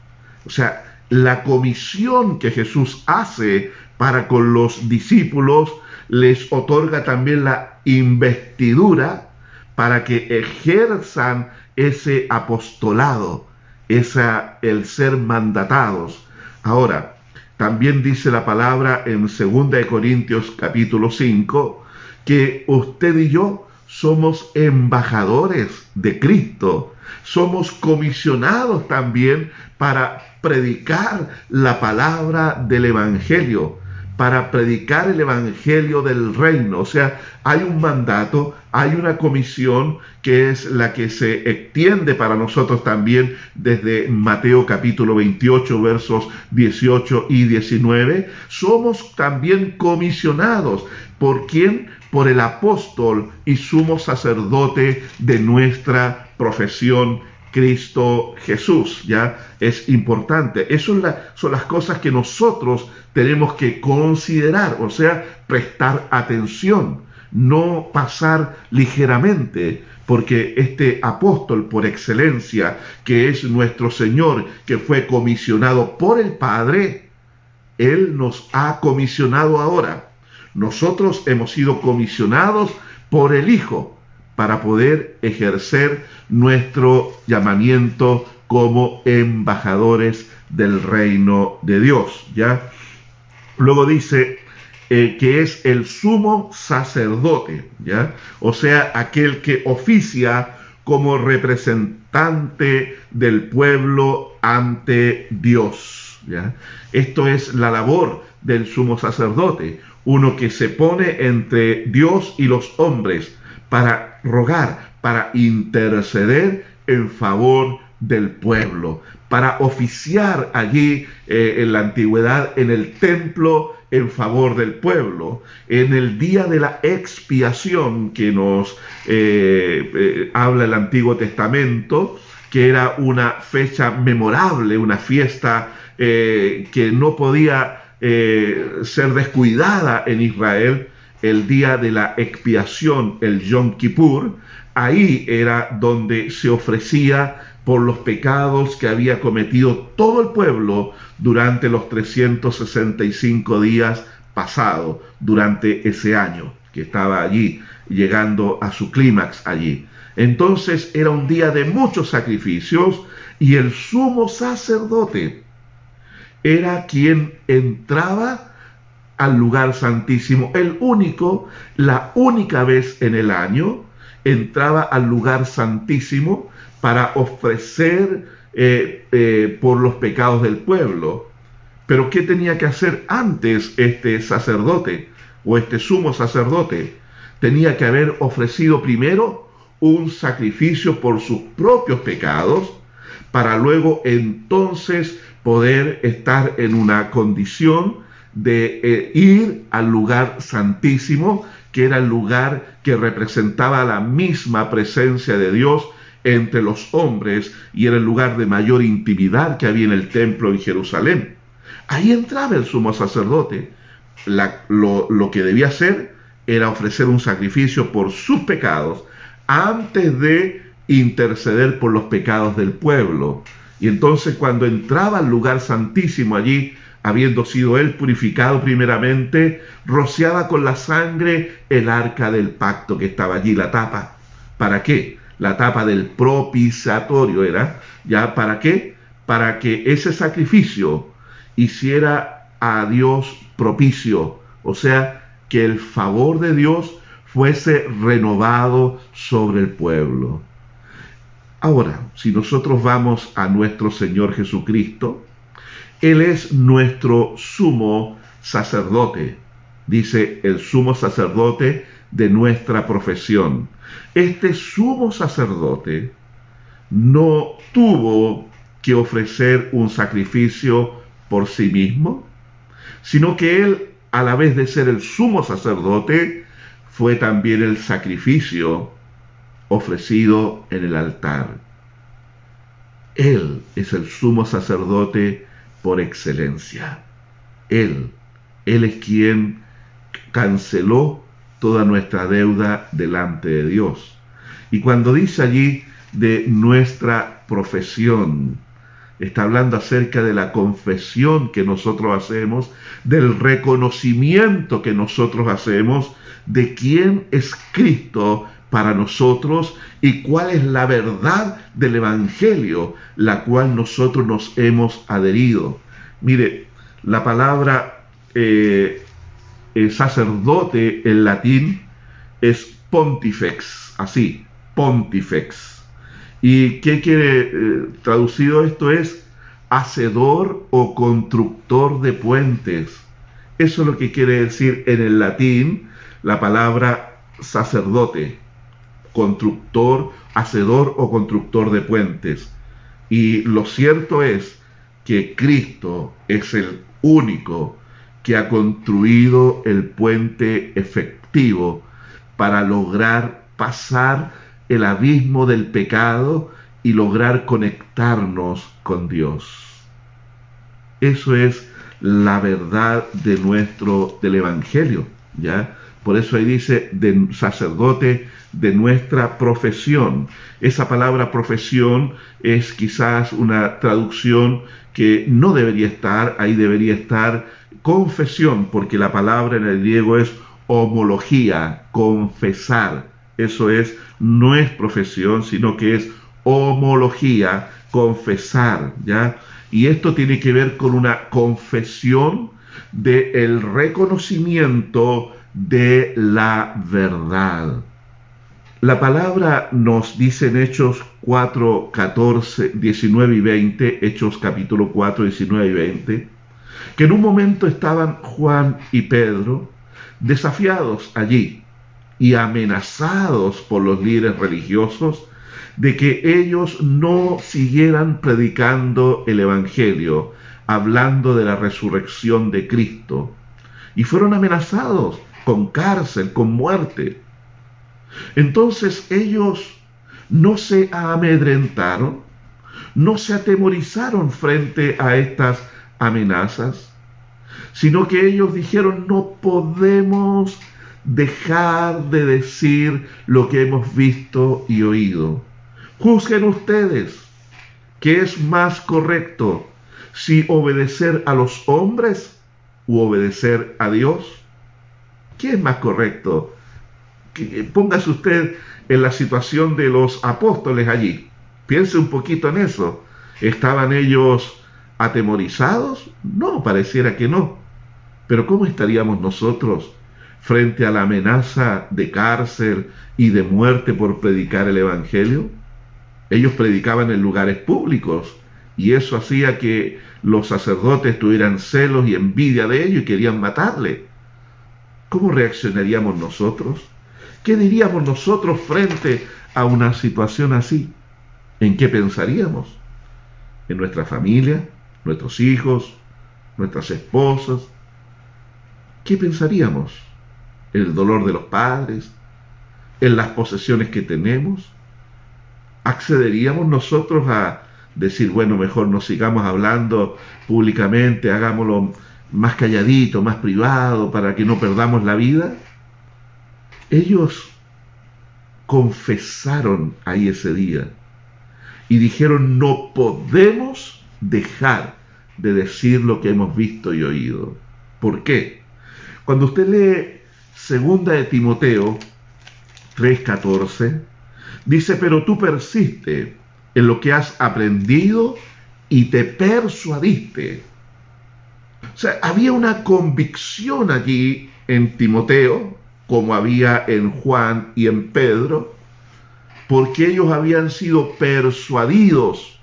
O sea, la comisión que Jesús hace para con los discípulos les otorga también la investidura para que ejerzan ese apostolado, esa, el ser mandatados. Ahora, también dice la palabra en 2 Corintios capítulo 5 que usted y yo somos embajadores de Cristo, somos comisionados también para predicar la palabra del Evangelio para predicar el Evangelio del reino. O sea, hay un mandato, hay una comisión que es la que se extiende para nosotros también desde Mateo capítulo 28 versos 18 y 19. Somos también comisionados. ¿Por quién? Por el apóstol y sumo sacerdote de nuestra profesión Cristo Jesús, ¿ya? Es importante. Eso son las cosas que nosotros tenemos que considerar, o sea, prestar atención, no pasar ligeramente, porque este apóstol por excelencia, que es nuestro Señor, que fue comisionado por el Padre, Él nos ha comisionado ahora. Nosotros hemos sido comisionados por el Hijo para poder ejercer nuestro llamamiento como embajadores del reino de Dios, ¿ya? Luego dice eh, que es el sumo sacerdote, ¿ya? O sea, aquel que oficia como representante del pueblo ante Dios, ¿ya? Esto es la labor del sumo sacerdote, uno que se pone entre Dios y los hombres para rogar, para interceder en favor del pueblo, para oficiar allí eh, en la antigüedad en el templo en favor del pueblo. En el día de la expiación que nos eh, eh, habla el Antiguo Testamento, que era una fecha memorable, una fiesta que no podía ser descuidada en Israel, el día de la expiación, el Yom Kippur, ahí era donde se ofrecía por los pecados que había cometido todo el pueblo durante los 365 días pasados, durante ese año que estaba allí, llegando a su clímax allí. Entonces era un día de muchos sacrificios y el sumo sacerdote era quien entraba al lugar santísimo, el único, la única vez en el año, entraba al lugar santísimo para ofrecer eh, eh, por los pecados del pueblo. Pero ¿qué tenía que hacer antes este sacerdote o este sumo sacerdote? Tenía que haber ofrecido primero un sacrificio por sus propios pecados para luego entonces poder estar en una condición de eh, ir al lugar santísimo, que era el lugar que representaba la misma presencia de Dios entre los hombres y era el lugar de mayor intimidad que había en el templo en Jerusalén. Ahí entraba el sumo sacerdote. lo, lo que debía hacer era ofrecer un sacrificio por sus pecados antes de interceder por los pecados del pueblo. Y entonces cuando entraba al lugar santísimo allí, habiendo sido él purificado primeramente, rociaba con la sangre el arca del pacto que estaba allí, la tapa. ¿Para qué? la tapa del propiciatorio era, ¿ya para qué? Para que ese sacrificio hiciera a Dios propicio, o sea, que el favor de Dios fuese renovado sobre el pueblo. Ahora, si nosotros vamos a nuestro Señor Jesucristo, Él es nuestro sumo sacerdote, dice el sumo sacerdote de nuestra profesión este sumo sacerdote no tuvo que ofrecer un sacrificio por sí mismo, sino que él, a la vez de ser el sumo sacerdote, fue también el sacrificio ofrecido en el altar. Él es el sumo sacerdote por excelencia. Él, Él es quien canceló toda nuestra deuda delante de Dios. Y cuando dice allí de nuestra profesión, está hablando acerca de la confesión que nosotros hacemos, del reconocimiento que nosotros hacemos de quién es Cristo para nosotros y cuál es la verdad del Evangelio, la cual nosotros nos hemos adherido. Mire, la palabra eh, el sacerdote en latín es pontifex, así, pontifex. ¿Y qué quiere eh, traducido esto? Es hacedor o constructor de puentes. Eso es lo que quiere decir en el latín la palabra sacerdote, constructor, hacedor o constructor de puentes. Y lo cierto es que Cristo es el único que ha construido el puente efectivo para lograr pasar el abismo del pecado y lograr conectarnos con Dios. Eso es la verdad de nuestro del evangelio, ¿ya? Por eso ahí dice de sacerdote de nuestra profesión. Esa palabra profesión es quizás una traducción que no debería estar, ahí debería estar confesión, porque la palabra en el griego es homología, confesar. Eso es, no es profesión, sino que es homología, confesar, ¿ya? Y esto tiene que ver con una confesión del reconocimiento de la verdad. La palabra nos dice en Hechos 4, 14, 19 y 20, Hechos capítulo 4, 19 y 20, que en un momento estaban Juan y Pedro desafiados allí y amenazados por los líderes religiosos de que ellos no siguieran predicando el Evangelio, hablando de la resurrección de Cristo. Y fueron amenazados con cárcel, con muerte. Entonces ellos no se amedrentaron, no se atemorizaron frente a estas amenazas, sino que ellos dijeron, no podemos dejar de decir lo que hemos visto y oído. Juzguen ustedes qué es más correcto, si obedecer a los hombres u obedecer a Dios. ¿Qué es más correcto? Póngase usted en la situación de los apóstoles allí. Piense un poquito en eso. ¿Estaban ellos atemorizados? No, pareciera que no. Pero ¿cómo estaríamos nosotros frente a la amenaza de cárcel y de muerte por predicar el Evangelio? Ellos predicaban en lugares públicos y eso hacía que los sacerdotes tuvieran celos y envidia de ellos y querían matarle. ¿Cómo reaccionaríamos nosotros? ¿Qué diríamos nosotros frente a una situación así? ¿En qué pensaríamos? ¿En nuestra familia? ¿Nuestros hijos? ¿Nuestras esposas? ¿Qué pensaríamos? ¿En el dolor de los padres? ¿En las posesiones que tenemos? ¿Accederíamos nosotros a decir, bueno, mejor no sigamos hablando públicamente, hagámoslo más calladito, más privado, para que no perdamos la vida? Ellos confesaron ahí ese día y dijeron, no podemos dejar de decir lo que hemos visto y oído. ¿Por qué? Cuando usted lee segunda de Timoteo 3:14, dice, pero tú persiste en lo que has aprendido y te persuadiste. O sea, había una convicción allí en Timoteo, como había en Juan y en Pedro, porque ellos habían sido persuadidos.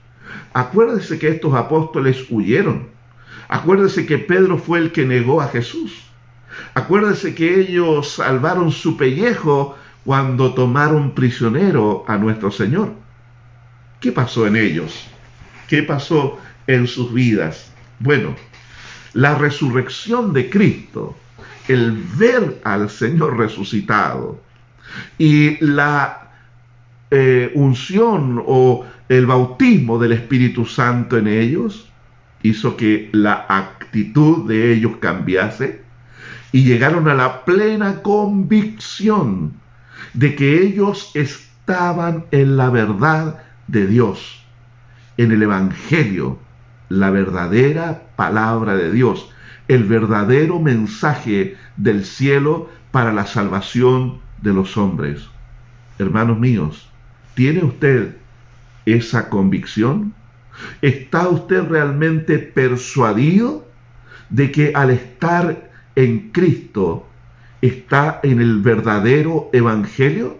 Acuérdese que estos apóstoles huyeron. Acuérdese que Pedro fue el que negó a Jesús. Acuérdese que ellos salvaron su pellejo cuando tomaron prisionero a nuestro Señor. ¿Qué pasó en ellos? ¿Qué pasó en sus vidas? Bueno, la resurrección de Cristo el ver al Señor resucitado y la eh, unción o el bautismo del Espíritu Santo en ellos hizo que la actitud de ellos cambiase y llegaron a la plena convicción de que ellos estaban en la verdad de Dios, en el Evangelio, la verdadera palabra de Dios el verdadero mensaje del cielo para la salvación de los hombres. Hermanos míos, ¿tiene usted esa convicción? ¿Está usted realmente persuadido de que al estar en Cristo está en el verdadero evangelio,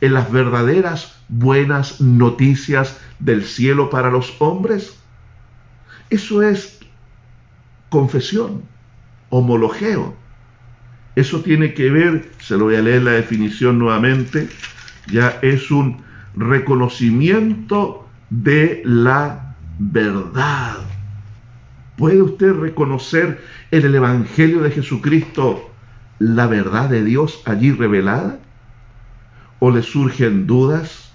en las verdaderas buenas noticias del cielo para los hombres? Eso es confesión, homologeo. Eso tiene que ver, se lo voy a leer la definición nuevamente, ya es un reconocimiento de la verdad. ¿Puede usted reconocer en el Evangelio de Jesucristo la verdad de Dios allí revelada? ¿O le surgen dudas?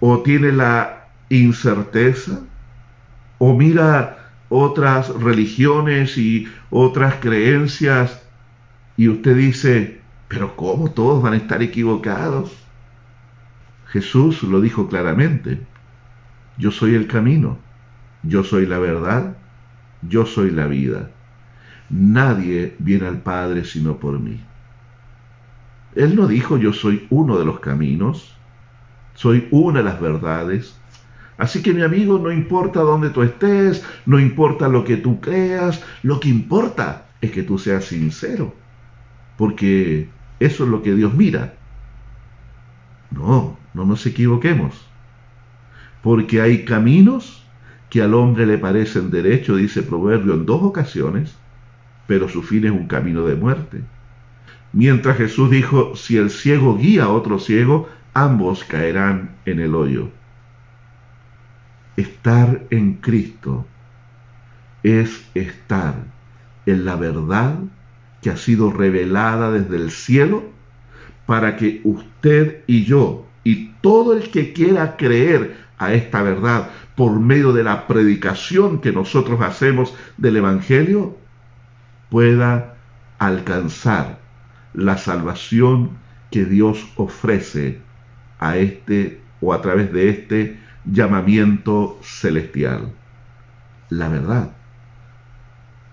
¿O tiene la incerteza? ¿O mira otras religiones y otras creencias y usted dice, pero ¿cómo todos van a estar equivocados? Jesús lo dijo claramente, yo soy el camino, yo soy la verdad, yo soy la vida. Nadie viene al Padre sino por mí. Él no dijo yo soy uno de los caminos, soy una de las verdades, Así que mi amigo, no importa dónde tú estés, no importa lo que tú creas, lo que importa es que tú seas sincero, porque eso es lo que Dios mira. No, no nos equivoquemos, porque hay caminos que al hombre le parecen derecho, dice Proverbio en dos ocasiones, pero su fin es un camino de muerte. Mientras Jesús dijo, si el ciego guía a otro ciego, ambos caerán en el hoyo. Estar en Cristo es estar en la verdad que ha sido revelada desde el cielo para que usted y yo y todo el que quiera creer a esta verdad por medio de la predicación que nosotros hacemos del Evangelio pueda alcanzar la salvación que Dios ofrece a este o a través de este llamamiento celestial. La verdad.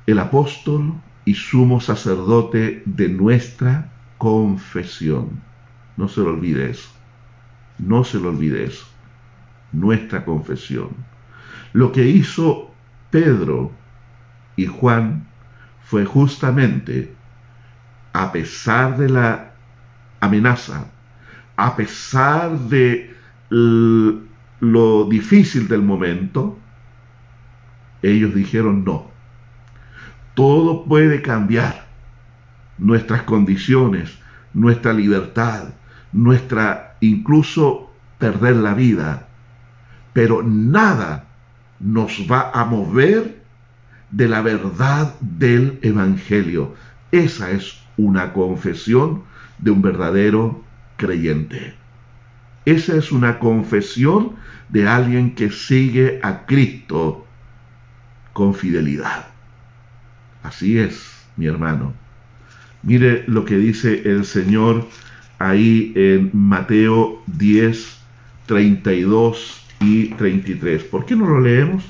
El apóstol y sumo sacerdote de nuestra confesión. No se lo olvide eso. No se lo olvide eso. Nuestra confesión. Lo que hizo Pedro y Juan fue justamente, a pesar de la amenaza, a pesar de lo difícil del momento, ellos dijeron no. Todo puede cambiar. Nuestras condiciones, nuestra libertad, nuestra incluso perder la vida. Pero nada nos va a mover de la verdad del Evangelio. Esa es una confesión de un verdadero creyente. Esa es una confesión de alguien que sigue a Cristo con fidelidad. Así es, mi hermano. Mire lo que dice el Señor ahí en Mateo 10, 32 y 33. ¿Por qué no lo leemos?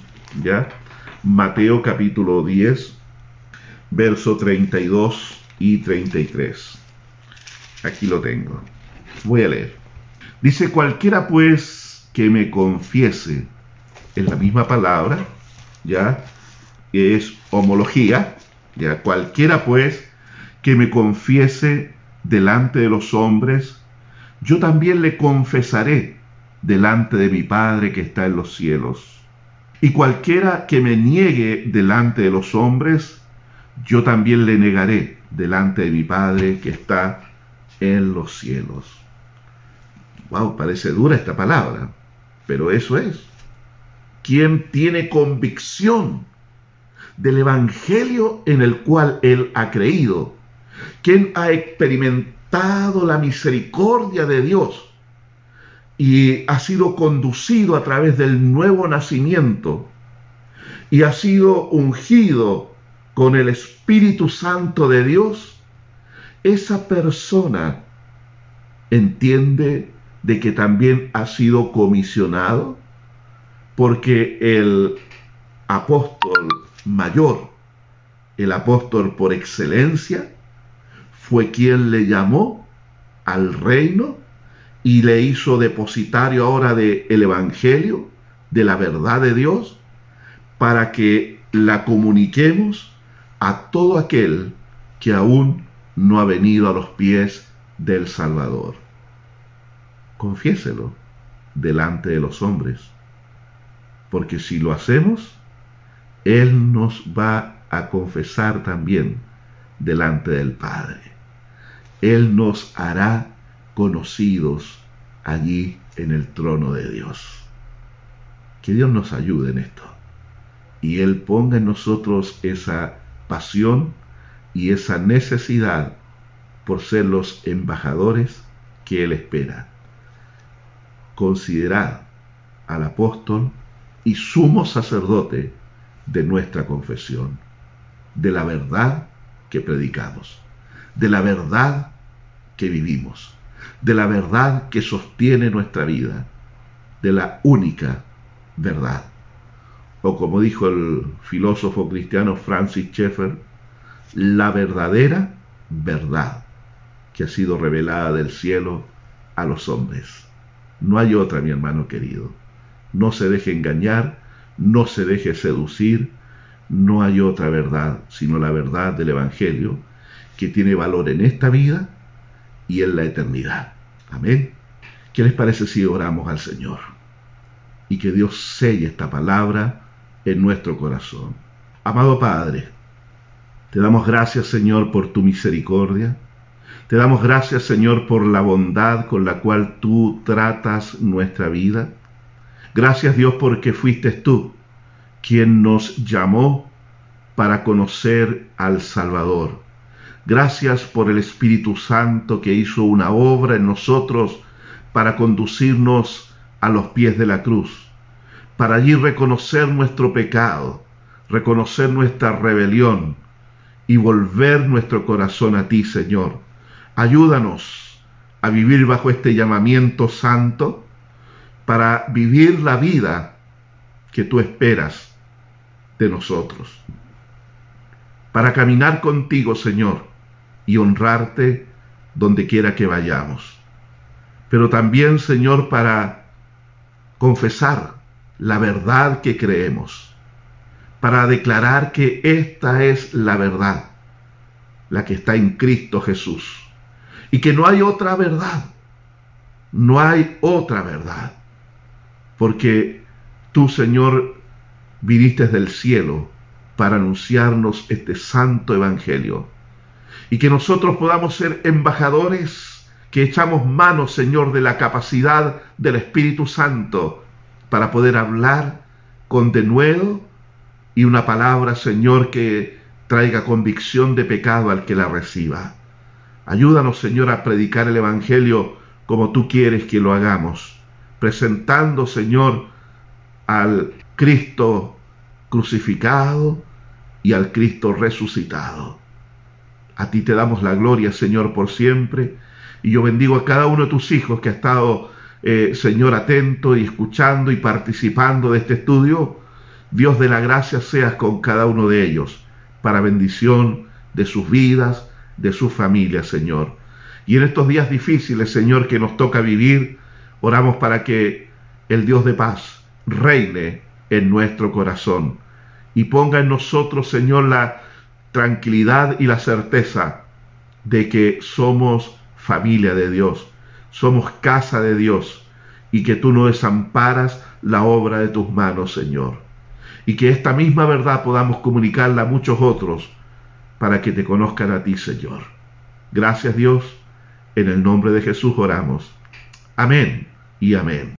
Ya. Mateo capítulo 10, verso 32 y 33. Aquí lo tengo. Voy a leer. Dice, cualquiera pues que me confiese, en la misma palabra, ya, es homología, ya, cualquiera pues que me confiese delante de los hombres, yo también le confesaré delante de mi Padre que está en los cielos. Y cualquiera que me niegue delante de los hombres, yo también le negaré delante de mi Padre que está en los cielos. Parece dura esta palabra, pero eso es. Quien tiene convicción del Evangelio en el cual él ha creído, quien ha experimentado la misericordia de Dios y ha sido conducido a través del nuevo nacimiento y ha sido ungido con el Espíritu Santo de Dios, esa persona entiende de que también ha sido comisionado, porque el apóstol mayor, el apóstol por excelencia, fue quien le llamó al reino y le hizo depositario ahora del el Evangelio, de la verdad de Dios, para que la comuniquemos a todo aquel que aún no ha venido a los pies del Salvador confiéselo delante de los hombres, porque si lo hacemos, Él nos va a confesar también delante del Padre. Él nos hará conocidos allí en el trono de Dios. Que Dios nos ayude en esto. Y Él ponga en nosotros esa pasión y esa necesidad por ser los embajadores que Él espera considerad al apóstol y sumo sacerdote de nuestra confesión, de la verdad que predicamos, de la verdad que vivimos, de la verdad que sostiene nuestra vida, de la única verdad. O como dijo el filósofo cristiano Francis Schaeffer, la verdadera verdad que ha sido revelada del cielo a los hombres. No hay otra, mi hermano querido. no se deje engañar, no se deje seducir, no hay otra verdad sino la verdad del Evangelio que tiene valor en esta vida y en la eternidad. Amén. ¿Qué les parece si oramos al Señor? Y que Dios selle esta palabra en nuestro corazón. Amado Padre, te damos gracias Señor por tu misericordia. Te damos gracias Señor por la bondad con la cual tú tratas nuestra vida. Gracias Dios porque fuiste tú quien nos llamó para conocer al Salvador. Gracias por el Espíritu Santo que hizo una obra en nosotros para conducirnos a los pies de la cruz, para allí reconocer nuestro pecado, reconocer nuestra rebelión y volver nuestro corazón a ti, Señor. Ayúdanos a vivir bajo este llamamiento santo para vivir la vida que tú esperas de nosotros. Para caminar contigo, Señor, y honrarte donde quiera que vayamos. Pero también, Señor, para confesar la verdad que creemos, para declarar que esta es la verdad, la que está en Cristo Jesús, y que no hay otra verdad, no hay otra verdad, porque tú, Señor, viniste del cielo para anunciarnos este santo evangelio. Y que nosotros podamos ser embajadores que echamos mano, Señor, de la capacidad del Espíritu Santo para poder hablar con denuedo y una palabra, Señor, que traiga convicción de pecado al que la reciba. Ayúdanos, Señor, a predicar el Evangelio como tú quieres que lo hagamos, presentando, Señor, al Cristo crucificado y al Cristo resucitado. A ti te damos la gloria, Señor, por siempre. Y yo bendigo a cada uno de tus hijos que ha estado, eh, Señor, atento y escuchando y participando de este estudio. Dios de la gracia seas con cada uno de ellos, para bendición de sus vidas, de sus familias, Señor. Y en estos días difíciles, Señor, que nos toca vivir, oramos para que el Dios de paz reine en nuestro corazón y ponga en nosotros, Señor, la tranquilidad y la certeza de que somos familia de Dios, somos casa de Dios y que tú no desamparas la obra de tus manos, Señor. Y que esta misma verdad podamos comunicarla a muchos otros para que te conozcan a ti, Señor. Gracias Dios, en el nombre de Jesús oramos. Amén y amén.